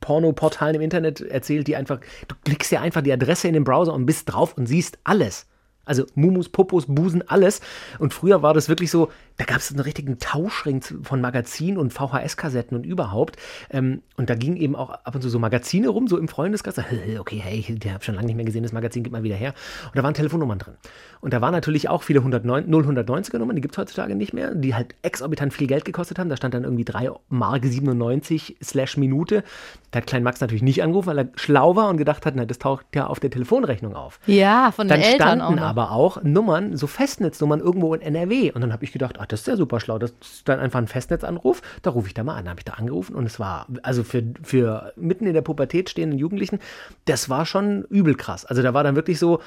Pornoportalen im Internet erzählt, die einfach, du klickst ja einfach die Adresse in den Browser und bist drauf und siehst alles. Also Mumus, Popos, Busen, alles. Und früher war das wirklich so, da gab es einen richtigen Tauschring von Magazinen und VHS-Kassetten und überhaupt. Ähm, und da gingen eben auch ab und zu so Magazine rum, so im Freundeskreis. Okay, hey, ich habe schon lange nicht mehr gesehen, das Magazin geht mal wieder her. Und da waren Telefonnummern drin. Und da waren natürlich auch viele 090er Nummern, die gibt es heutzutage nicht mehr, die halt exorbitant viel Geld gekostet haben. Da stand dann irgendwie 3 Mark 97 slash Minute. Da hat Klein Max natürlich nicht angerufen, weil er schlau war und gedacht hat, na, das taucht ja auf der Telefonrechnung auf. Ja, von den dann Eltern standen auch aber auch Nummern, so Festnetznummern irgendwo in NRW. Und dann habe ich gedacht, ach, das ist ja super schlau. Das ist dann einfach ein Festnetzanruf. Da rufe ich da mal an. Da habe ich da angerufen und es war, also für, für mitten in der Pubertät stehenden Jugendlichen, das war schon übel krass. Also da war dann wirklich so,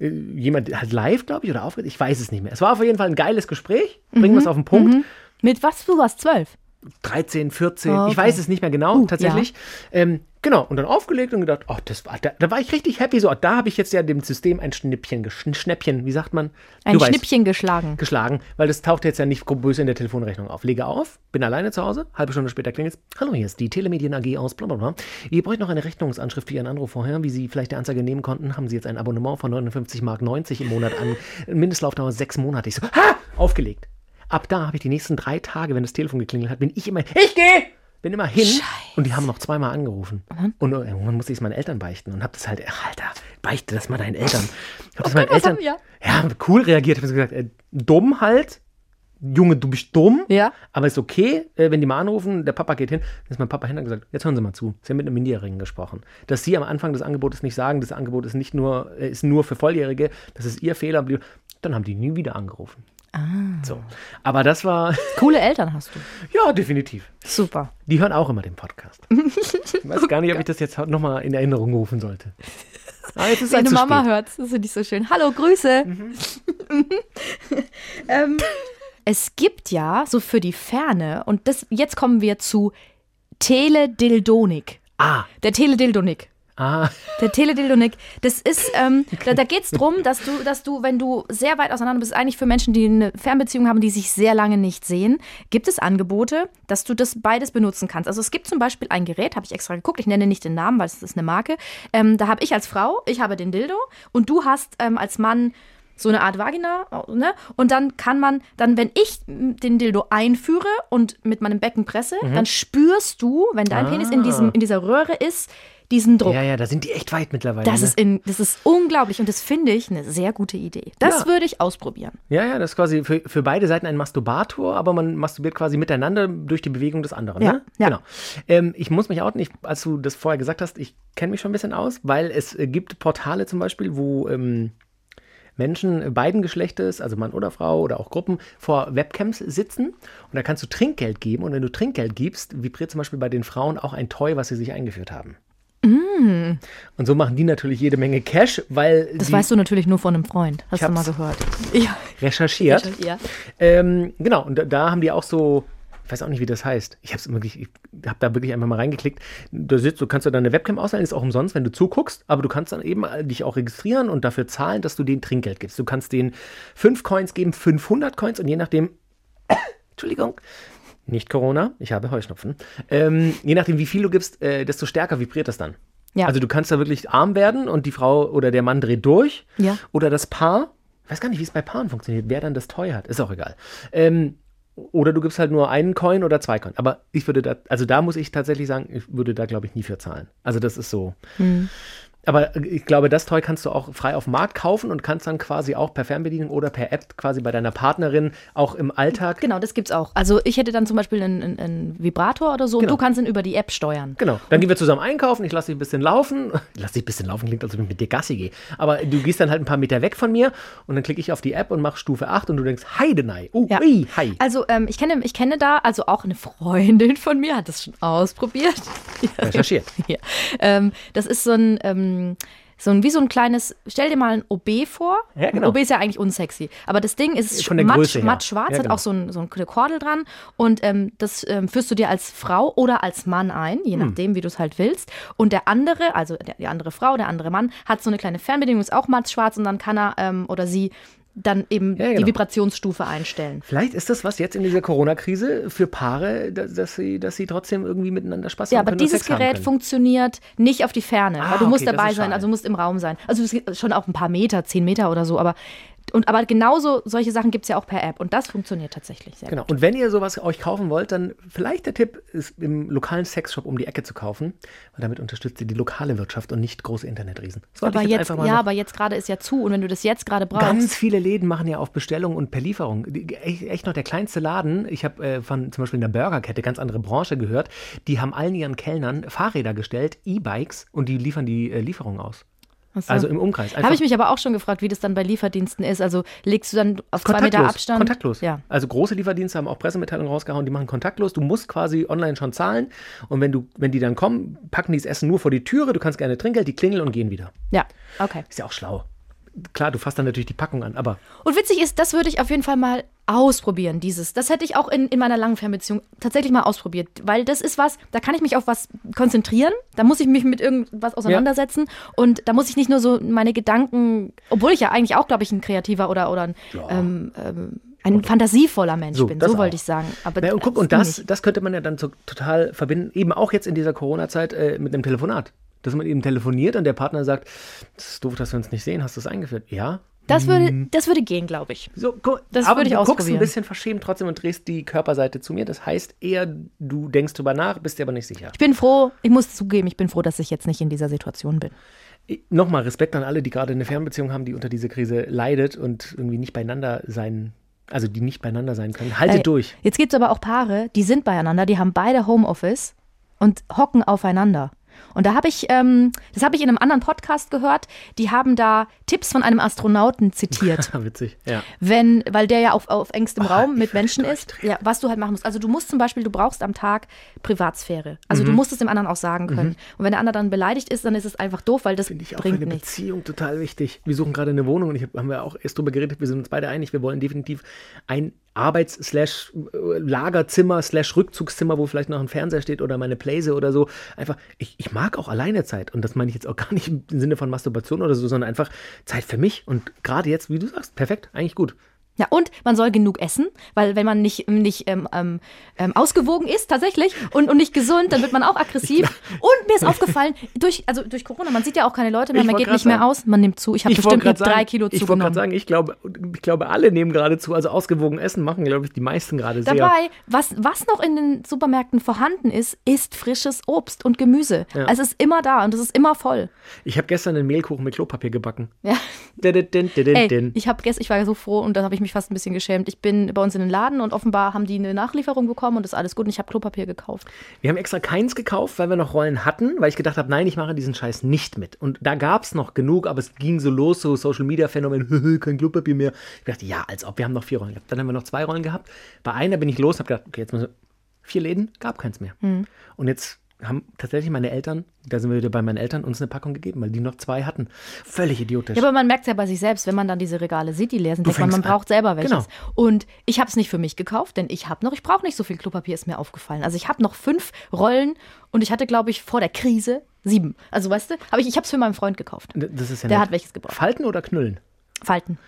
äh, jemand halt live, glaube ich, oder aufgeht. Ich weiß es nicht mehr. Es war auf jeden Fall ein geiles Gespräch. Bringen wir es auf den Punkt. Mit was? Du warst zwölf. 13, 14, Oh, ich okay. weiß es nicht mehr genau, Uh, tatsächlich. Ähm, genau, und dann aufgelegt und gedacht, oh, das war, da, da war ich richtig happy. So, da habe ich jetzt ja dem System ein Schnippchen, ein Schnäppchen, wie sagt man? Ein Du weißt, Schnippchen geschlagen. geschlagen, weil das taucht jetzt ja nicht böse in der Telefonrechnung auf. Lege auf, bin alleine zu Hause, halbe Stunde später klingelt Hallo, hier ist die Telemedien AG aus blablabla. Ihr bräucht noch eine Rechnungsanschrift für Ihren Anruf vorher. Wie Sie vielleicht der Anzeige nehmen konnten, haben Sie jetzt ein Abonnement von 59 Mark 90 im Monat an. Mindestlaufdauer sechs Monate. Ich so, ha! Aufgelegt. Ab da habe ich die nächsten drei Tage, wenn das Telefon geklingelt hat, bin ich immer, ich gehe! Bin immer hin und die haben noch zweimal angerufen. Und irgendwann musste ich es meinen Eltern beichten und habe das halt, Alter, beichte das mal deinen Eltern. Ich habe das meinen Oh was Eltern, haben ja, cool reagiert. Ich habe so gesagt, äh, dumm halt. Junge, du bist dumm. Ja. Aber ist okay, äh, wenn die mal anrufen, der Papa geht hin, dann ist mein Papa hin und gesagt, jetzt hören Sie mal zu. Sie haben mit einem Minderjährigen gesprochen. Dass Sie am Anfang des Angebotes nicht sagen, das Angebot ist nicht nur, äh, ist nur für Volljährige, das ist Ihr Fehler. Dann haben die nie wieder angerufen. Ah. So. Aber das war, Coole Eltern hast du. ja, definitiv. Super. Die hören auch immer den Podcast. Ich weiß gar nicht, ob ich das jetzt nochmal in Erinnerung rufen sollte. Ah, jetzt ist Deine zu Mama hört das finde ich so schön. Hallo, Grüße. ähm, es gibt ja so für die Ferne, und das, jetzt kommen wir zu Teledildonik. Ah, Der Teledildonik. Ah, Der Teledildonik, das ist, ähm, da, da geht es darum, dass du, dass du, wenn du sehr weit auseinander bist, eigentlich für Menschen, die eine Fernbeziehung haben, die sich sehr lange nicht sehen, gibt es Angebote, dass du das beides benutzen kannst. Also es gibt zum Beispiel ein Gerät, habe ich extra geguckt, ich nenne nicht den Namen, weil es ist eine Marke. Ähm, da habe ich als Frau, ich habe den Dildo und du hast ähm, als Mann so eine Art Vagina, ne? Und dann kann man, dann, wenn ich den Dildo einführe und mit meinem Becken presse, Mhm. dann spürst du, wenn dein Penis in, diesem, in dieser Röhre ist, diesen Druck. ja, ja, da sind die echt weit mittlerweile. Das ne? ist, in, das ist unglaublich und das finde ich eine sehr gute Idee. Das Ja. würde ich ausprobieren. Ja, ja, das ist quasi für, für beide Seiten ein Masturbator, aber man masturbiert quasi miteinander durch die Bewegung des anderen. Ja, ne? ja. Genau. Ähm, ich muss mich outen, ich, als du das vorher gesagt hast, ich kenne mich schon ein bisschen aus, weil es äh, gibt Portale zum Beispiel, wo ähm, Menschen beiden Geschlechtes, also Mann oder Frau oder auch Gruppen, vor Webcams sitzen und da kannst du Trinkgeld geben und wenn du Trinkgeld gibst, vibriert zum Beispiel bei den Frauen auch ein Toy, was sie sich eingeführt haben. Und so machen die natürlich jede Menge Cash, weil Das weißt du natürlich nur von einem Freund. Hast du mal gehört. Ja. recherchiert. Ja. Ähm, genau, und da, da haben die auch so, ich weiß auch nicht, wie das heißt. Ich habe wirklich, ich habe da wirklich einfach mal reingeklickt. Da sitzt, du kannst du deine Webcam auswählen, ist auch umsonst, wenn du zuguckst, aber du kannst dann eben äh, dich auch registrieren und dafür zahlen, dass du denen Trinkgeld gibst. Du kannst denen 5 Coins geben, 500 Coins und je nachdem, Entschuldigung, nicht Corona, ich habe Heuschnupfen. Ähm, je nachdem, wie viel du gibst, äh, desto stärker vibriert das dann. Ja. Also du kannst da wirklich arm werden und die Frau oder der Mann dreht durch. Ja. Oder das Paar, ich weiß gar nicht, wie es bei Paaren funktioniert, wer dann das Toy hat, ist auch egal. Ähm, oder du gibst halt nur einen Coin oder zwei Coin. Aber ich würde da, also da muss ich tatsächlich sagen, ich würde da, glaube ich, nie für zahlen. Also das ist so. Aber ich glaube, das Toy kannst du auch frei auf dem Markt kaufen und kannst dann quasi auch per Fernbedienung oder per App quasi bei deiner Partnerin auch im Alltag. Genau, das gibt's auch. Also ich hätte dann zum Beispiel einen, einen, einen Vibrator oder so Genau. und du kannst ihn über die App steuern. Genau. Dann gehen wir zusammen einkaufen, ich lasse dich ein bisschen laufen. Lass dich ein bisschen laufen, klingt, als ob ich mit dir Gassi gehe. Aber du gehst dann halt ein paar Meter weg von mir und dann klicke ich auf die App und mache Stufe 8 und du denkst, Heidenei. Oh, Ja. ui, hi. Also ähm, ich, kenne, ich kenne da, also auch eine Freundin von mir hat das schon ausprobiert. Recherchiert. Ja. Ähm, das ist so ein, ähm, so ein, wie so ein kleines, stell dir mal ein OB vor. Ja, genau. Ein OB ist ja eigentlich unsexy. Aber das Ding ist Von der matt, Größe her. matt schwarz, Ja, hat genau. auch so, ein, so eine Kordel dran. Und ähm, das ähm, führst du dir als Frau oder als Mann ein, Hm. je nachdem, wie du es halt willst. Und der andere, also der, die andere Frau, der andere Mann, hat so eine kleine Fernbedienung, ist auch matt schwarz und dann kann er ähm, oder sie dann eben Ja, die genau. Vibrationsstufe einstellen. Vielleicht ist das was jetzt in dieser Corona-Krise für Paare, dass, dass, sie, dass sie trotzdem irgendwie miteinander Spaß Ja, haben aber können und dieses Gerät funktioniert nicht auf die Ferne. Ah, weil du musst okay, dabei sein, also musst im Raum sein. Also schon auch ein paar Meter, zehn Meter oder so, aber und aber genauso solche Sachen gibt es ja auch per App und das funktioniert tatsächlich sehr Genau. gut. Und wenn ihr sowas euch kaufen wollt, dann vielleicht der Tipp ist, im lokalen Sexshop um die Ecke zu kaufen, weil damit unterstützt ihr die lokale Wirtschaft und nicht große Internetriesen. Aber jetzt, mal ja, aber jetzt gerade ist ja zu und wenn du das jetzt gerade brauchst, Ganz viele Läden machen ja auf Bestellung und per Lieferung. Echt, noch der kleinste Laden. Ich habe äh, von zum Beispiel einer Burgerkette, ganz andere Branche gehört. Die haben allen ihren Kellnern Fahrräder gestellt, E-Bikes und die liefern die äh, Lieferung aus. So. Also im Umkreis. Habe ich mich aber auch schon gefragt, wie das dann bei Lieferdiensten ist. Also legst du dann auf zwei Meter Abstand? Kontaktlos. Ja. Also große Lieferdienste haben auch Pressemitteilungen rausgehauen, die machen kontaktlos. Du musst quasi online schon zahlen. Und wenn du, wenn die dann kommen, packen die das Essen nur vor die Türe. Du kannst gerne Trinkgeld, die klingeln und gehen wieder. Ja, okay. Ist ja auch schlau. Klar, du fasst dann natürlich die Packung an, aber. Und witzig ist, das würde ich auf jeden Fall mal ausprobieren, dieses. Das hätte ich auch in, in meiner langen Fernbeziehung tatsächlich mal ausprobiert, weil das ist was, da kann ich mich auf was konzentrieren, da muss ich mich mit irgendwas auseinandersetzen ja. und da muss ich nicht nur so meine Gedanken, obwohl ich ja eigentlich auch, glaube ich, ein kreativer oder, oder ein, ja. ähm, ähm, ein fantasievoller Mensch so, bin, so wollte ich sagen. Aber ja, und guck, und das, das könnte man ja dann so total verbinden, eben auch jetzt in dieser Corona-Zeit äh, mit einem Telefonat. Dass man eben telefoniert und der Partner sagt, das ist doof, dass wir uns nicht sehen, hast du es eingeführt? Ja, das würde, hm. das würde gehen, glaube ich. So, das aber würde ich du guckst ein bisschen verschämt trotzdem und drehst die Körperseite zu mir. Das heißt eher, du denkst drüber nach, bist dir aber nicht sicher. Ich bin froh, ich muss zugeben, ich bin froh, dass ich jetzt nicht in dieser Situation bin. Nochmal Respekt an alle, die gerade eine Fernbeziehung haben, die unter dieser Krise leidet und irgendwie nicht beieinander sein also die nicht beieinander sein können. Haltet äh, durch. Jetzt gibt es aber auch Paare, die sind beieinander, die haben beide Homeoffice und hocken aufeinander. Und da habe ich, ähm, das habe ich in einem anderen Podcast gehört, die haben da Tipps von einem Astronauten zitiert. Witzig, ja. Wenn, weil der ja auf, auf engstem oh, Raum mit Menschen ist, ja, was du halt machen musst. Also du musst zum Beispiel, du brauchst am Tag Privatsphäre. Also mhm. du musst es dem anderen auch sagen können. Mhm. Und wenn der andere dann beleidigt ist, dann ist es einfach doof, weil das Finde ich auch bringt für eine nichts. Beziehung total wichtig. Wir suchen gerade eine Wohnung und ich hab, haben wir auch erst drüber geredet, wir sind uns beide einig, wir wollen definitiv ein Arbeits-Lagerzimmer, slash Rückzugszimmer, wo vielleicht noch ein Fernseher steht oder meine Playse oder so. Einfach, ich, ich mag auch alleine Zeit. Und das meine ich jetzt auch gar nicht im Sinne von Masturbation oder so, sondern einfach Zeit für mich. Und gerade jetzt, wie du sagst, perfekt, eigentlich gut. Ja, und man soll genug essen, weil wenn man nicht, nicht ähm, ähm, ähm, ausgewogen ist tatsächlich und, und nicht gesund, dann wird man auch aggressiv. Und mir ist aufgefallen, durch, also durch Corona, man sieht ja auch keine Leute mehr, man geht nicht mehr sagen, aus, man nimmt zu. Ich habe bestimmt mit drei Kilo zugenommen. Ich wollte gerade sagen, ich glaube, ich glaube, alle nehmen gerade zu. Also ausgewogen essen machen, glaube ich, die meisten gerade sehr. Dabei, was, was noch in den Supermärkten vorhanden ist, ist frisches Obst und Gemüse. Ja. Es ist immer da und es ist immer voll. Ich habe gestern einen Mehlkuchen mit Klopapier gebacken. Ja. Ey, ich, gestern, ich war so froh und dann habe ich mich fast ein bisschen geschämt. Ich bin bei uns in den Laden und offenbar haben die eine Nachlieferung bekommen und ist alles gut und ich habe Klopapier gekauft. Wir haben extra keins gekauft, weil wir noch Rollen hatten, weil ich gedacht habe, nein, ich mache diesen Scheiß nicht mit. Und da gab es noch genug, aber es ging so los, so Social Media Phänomen, kein Klopapier mehr. Ich dachte, ja, als ob, wir haben noch vier Rollen gehabt. Dann haben wir noch zwei Rollen gehabt. Bei einer bin ich los, habe gedacht, okay, jetzt müssen wir vier Läden, gab keins mehr. Mhm. Und jetzt haben tatsächlich meine Eltern, da sind wir wieder bei meinen Eltern, uns eine Packung gegeben, weil die noch zwei hatten. Völlig idiotisch. Ja, aber man merkt es ja bei sich selbst, wenn man dann diese Regale sieht, die leer sind, denkt man, man braucht selber welches. Genau. Und ich habe es nicht für mich gekauft, denn ich habe noch, ich brauche nicht so viel Klopapier, ist mir aufgefallen. Also ich habe noch fünf Rollen und ich hatte, glaube ich, vor der Krise sieben. Also weißt du, hab ich, ich habe es für meinen Freund gekauft. Das ist ja Der nett. hat welches gebraucht. Falten oder knüllen? Falten.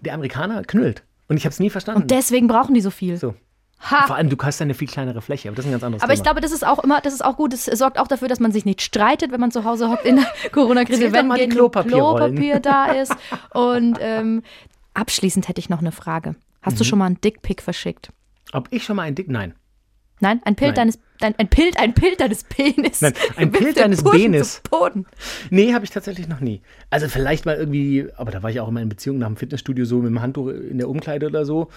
Der Amerikaner knüllt. Und ich habe es nie verstanden. Und deswegen brauchen die so viel. So. Ha. Vor allem, du hast ja eine viel kleinere Fläche, aber das ist ein ganz anderes aber Thema. Aber ich glaube, das ist auch immer, das ist auch gut. Es sorgt auch dafür, dass man sich nicht streitet, wenn man zu Hause hockt in der Corona-Krise, wenn mal Klopapier, Klopapier da ist. Und ähm, abschließend hätte ich noch eine Frage. Hast mhm. du schon mal einen Dickpick verschickt? Ob ich schon mal einen Dick? Nein. Nein, ein Bild deines Dein, ein Bild, ein Bild deines Penis. Nein, ein Bild deines Penis. Boden. Nee, habe ich tatsächlich noch nie. Also vielleicht mal irgendwie, aber da war ich auch immer in Beziehung nach dem Fitnessstudio so mit dem Handtuch in der Umkleide oder so.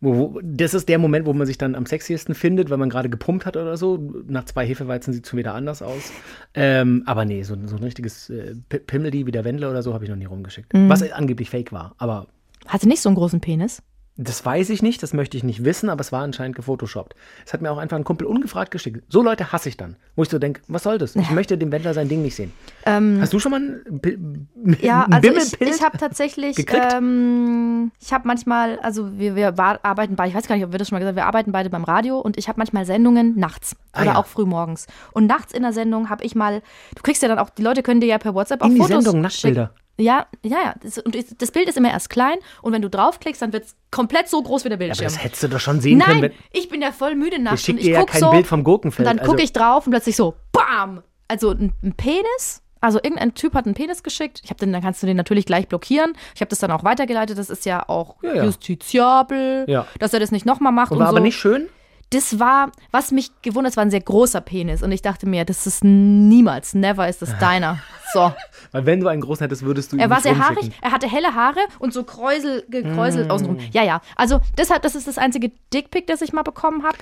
Wo, wo, das ist der Moment, wo man sich dann am sexiesten findet, wenn man gerade gepumpt hat oder so. Nach zwei Hefeweizen sieht es schon wieder anders aus. Ähm, aber nee, so, so ein richtiges äh, Pimmel, wie der Wendler oder so, habe ich noch nie rumgeschickt. Mhm. Was angeblich fake war, aber. Hatte nicht so einen großen Penis? Das weiß ich nicht, das möchte ich nicht wissen, aber es war anscheinend gefotoshoppt. Es hat mir auch einfach ein Kumpel ungefragt geschickt. So Leute hasse ich dann. Wo ich so denke, was soll das? Ich möchte dem Wendler sein Ding nicht sehen. Ähm, Hast du schon mal ein, Ja, also ich, ich habe tatsächlich, ähm, ich habe manchmal, also wir, wir arbeiten beide, ich weiß gar nicht, ob wir das schon mal gesagt haben, wir arbeiten beide beim Radio und ich habe manchmal Sendungen nachts ah, oder ja. auch früh morgens. Und nachts in der Sendung habe ich mal, du kriegst ja dann auch, die Leute können dir ja per WhatsApp auch in Fotos die Sendung Nachtbilder. Ja, ja, ja. Das, und das Bild ist immer erst klein und wenn du draufklickst, dann wird es komplett so groß wie der Bildschirm. aber das hättest du doch schon sehen Nein, können. Nein, ich bin ja voll müde nachts. Ich schicke dir ja kein so, Bild vom Gurkenfeld. Und dann gucke also. ich drauf und plötzlich so, bam! Also ein, ein Penis also irgendein Typ hat einen Penis geschickt. Ich habe den, dann kannst du den natürlich gleich blockieren. Ich habe das dann auch weitergeleitet. Das ist ja auch ja, ja. justiziabel, ja. dass er das nicht nochmal macht. Und war und so. aber nicht schön? Das war, was mich gewundert, es war ein sehr großer Penis. Und ich dachte mir, das ist niemals, never ist das deiner. So. Weil wenn du einen großen hättest, würdest du ihn Er war sehr haarig, er hatte helle Haare und so Kräusel, gekräuselt mm. außenrum. Ja, ja. Also deshalb, das ist das einzige Dickpick, das ich mal bekommen habe.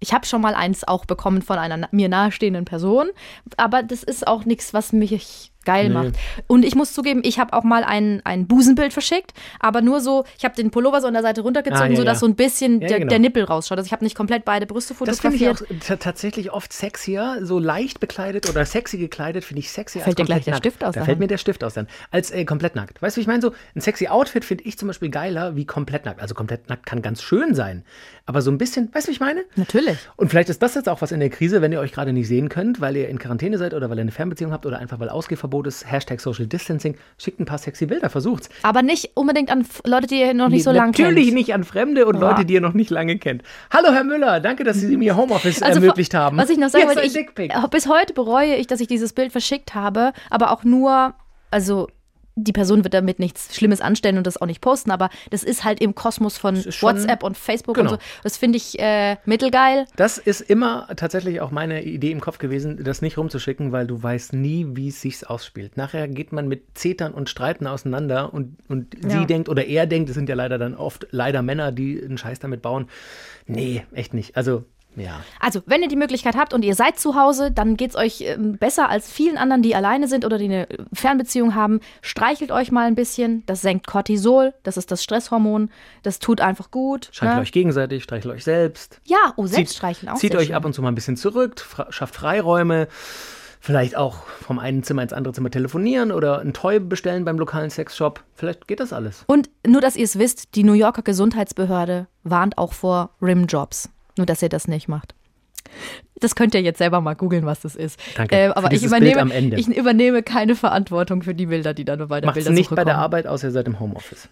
Ich habe schon mal eins auch bekommen von einer mir nahestehenden Person, aber das ist auch nichts, was mich geil Nee. macht. Und ich muss zugeben, ich habe auch mal ein, ein Busenbild verschickt, aber nur so, ich habe den Pullover so an der Seite runtergezogen, Ah, ja, sodass ja. so ein bisschen Ja, der, genau. der Nippel rausschaut. Also ich habe nicht komplett beide Brüste Das finde ich fotografiert. auch ta- tatsächlich oft sexier, so leicht bekleidet oder sexy gekleidet, finde ich sexier Fällt dir gleich komplett der nackt. Stift aus Da der fällt mir der Stift aus dann. Als äh, komplett nackt. Weißt du, wie ich meine? So ein sexy Outfit finde ich zum Beispiel geiler wie komplett nackt. Also komplett nackt kann ganz schön sein. Aber so ein bisschen, weißt du, wie ich meine? Natürlich. Und vielleicht ist das jetzt auch was in der Krise, wenn ihr euch gerade nicht sehen könnt, weil ihr in Quarantäne seid oder weil ihr eine Fernbeziehung habt oder einfach weil Ausgehverbot ist. Hashtag Social Distancing. Schickt ein paar sexy Bilder, versucht's. Aber nicht unbedingt an Leute, die ihr noch nicht so lange kennt. Natürlich nicht an Fremde und Leute, die ihr noch nicht lange kennt. Hallo Herr Müller, danke, dass Sie mir Homeoffice ermöglicht haben. Also Was ich noch sagen wollte, bis heute bereue ich, dass ich dieses Bild verschickt habe, aber auch nur, also die Person wird damit nichts Schlimmes anstellen und das auch nicht posten, aber das ist halt im Kosmos von WhatsApp und Facebook Genau. und so. Das finde ich äh, mittelgeil. Das ist immer tatsächlich auch meine Idee im Kopf gewesen, das nicht rumzuschicken, weil du weißt nie, wie es sich ausspielt. Nachher geht man mit Zetern und Streiten auseinander und, und Ja. sie denkt oder er denkt, es sind ja leider dann oft leider Männer, die einen Scheiß damit bauen. Nee, echt nicht. Also, ja. Also, wenn ihr die Möglichkeit habt und ihr seid zu Hause, dann geht es euch ähm, besser als vielen anderen, die alleine sind oder die eine Fernbeziehung haben. Streichelt euch mal ein bisschen. Das senkt Cortisol, das ist das Stresshormon. Das tut einfach gut. Streichelt ne? euch gegenseitig, streichelt euch selbst. Ja, oh, Selbststreicheln auch. Zieht euch schön. ab und zu mal ein bisschen zurück, fra- schafft Freiräume. Vielleicht auch vom einen Zimmer ins andere Zimmer telefonieren oder ein Toy bestellen beim lokalen Sexshop. Vielleicht geht das alles. Und nur, dass ihr es wisst, die New Yorker Gesundheitsbehörde warnt auch vor Rimjobs. Nur, dass ihr das nicht macht. Das könnt ihr jetzt selber mal googeln, was das ist. Danke Äh, aber ich übernehme, am Ende. ich übernehme keine Verantwortung für die Bilder, die dann bei der Macht es Bildersuche nicht bei der. Arbeit, außer ihr seid im Homeoffice.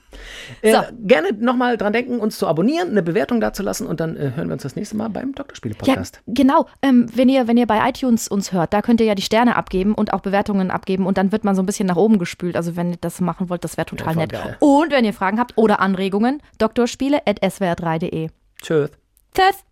Äh, So. Gerne nochmal dran denken, uns zu abonnieren, eine Bewertung dazulassen und dann äh, hören wir uns das nächste Mal beim Ja, Doktorspiele-Podcast. genau. Ähm, wenn, ihr, wenn ihr bei iTunes uns hört, da könnt ihr ja die Sterne abgeben und auch Bewertungen abgeben und dann wird man so ein bisschen nach oben gespült. Also wenn ihr das machen wollt, das wäre total voll nett. geil. Und wenn ihr Fragen habt oder Anregungen, doktorspiele.swr3.de. Tschüss. Tschüss.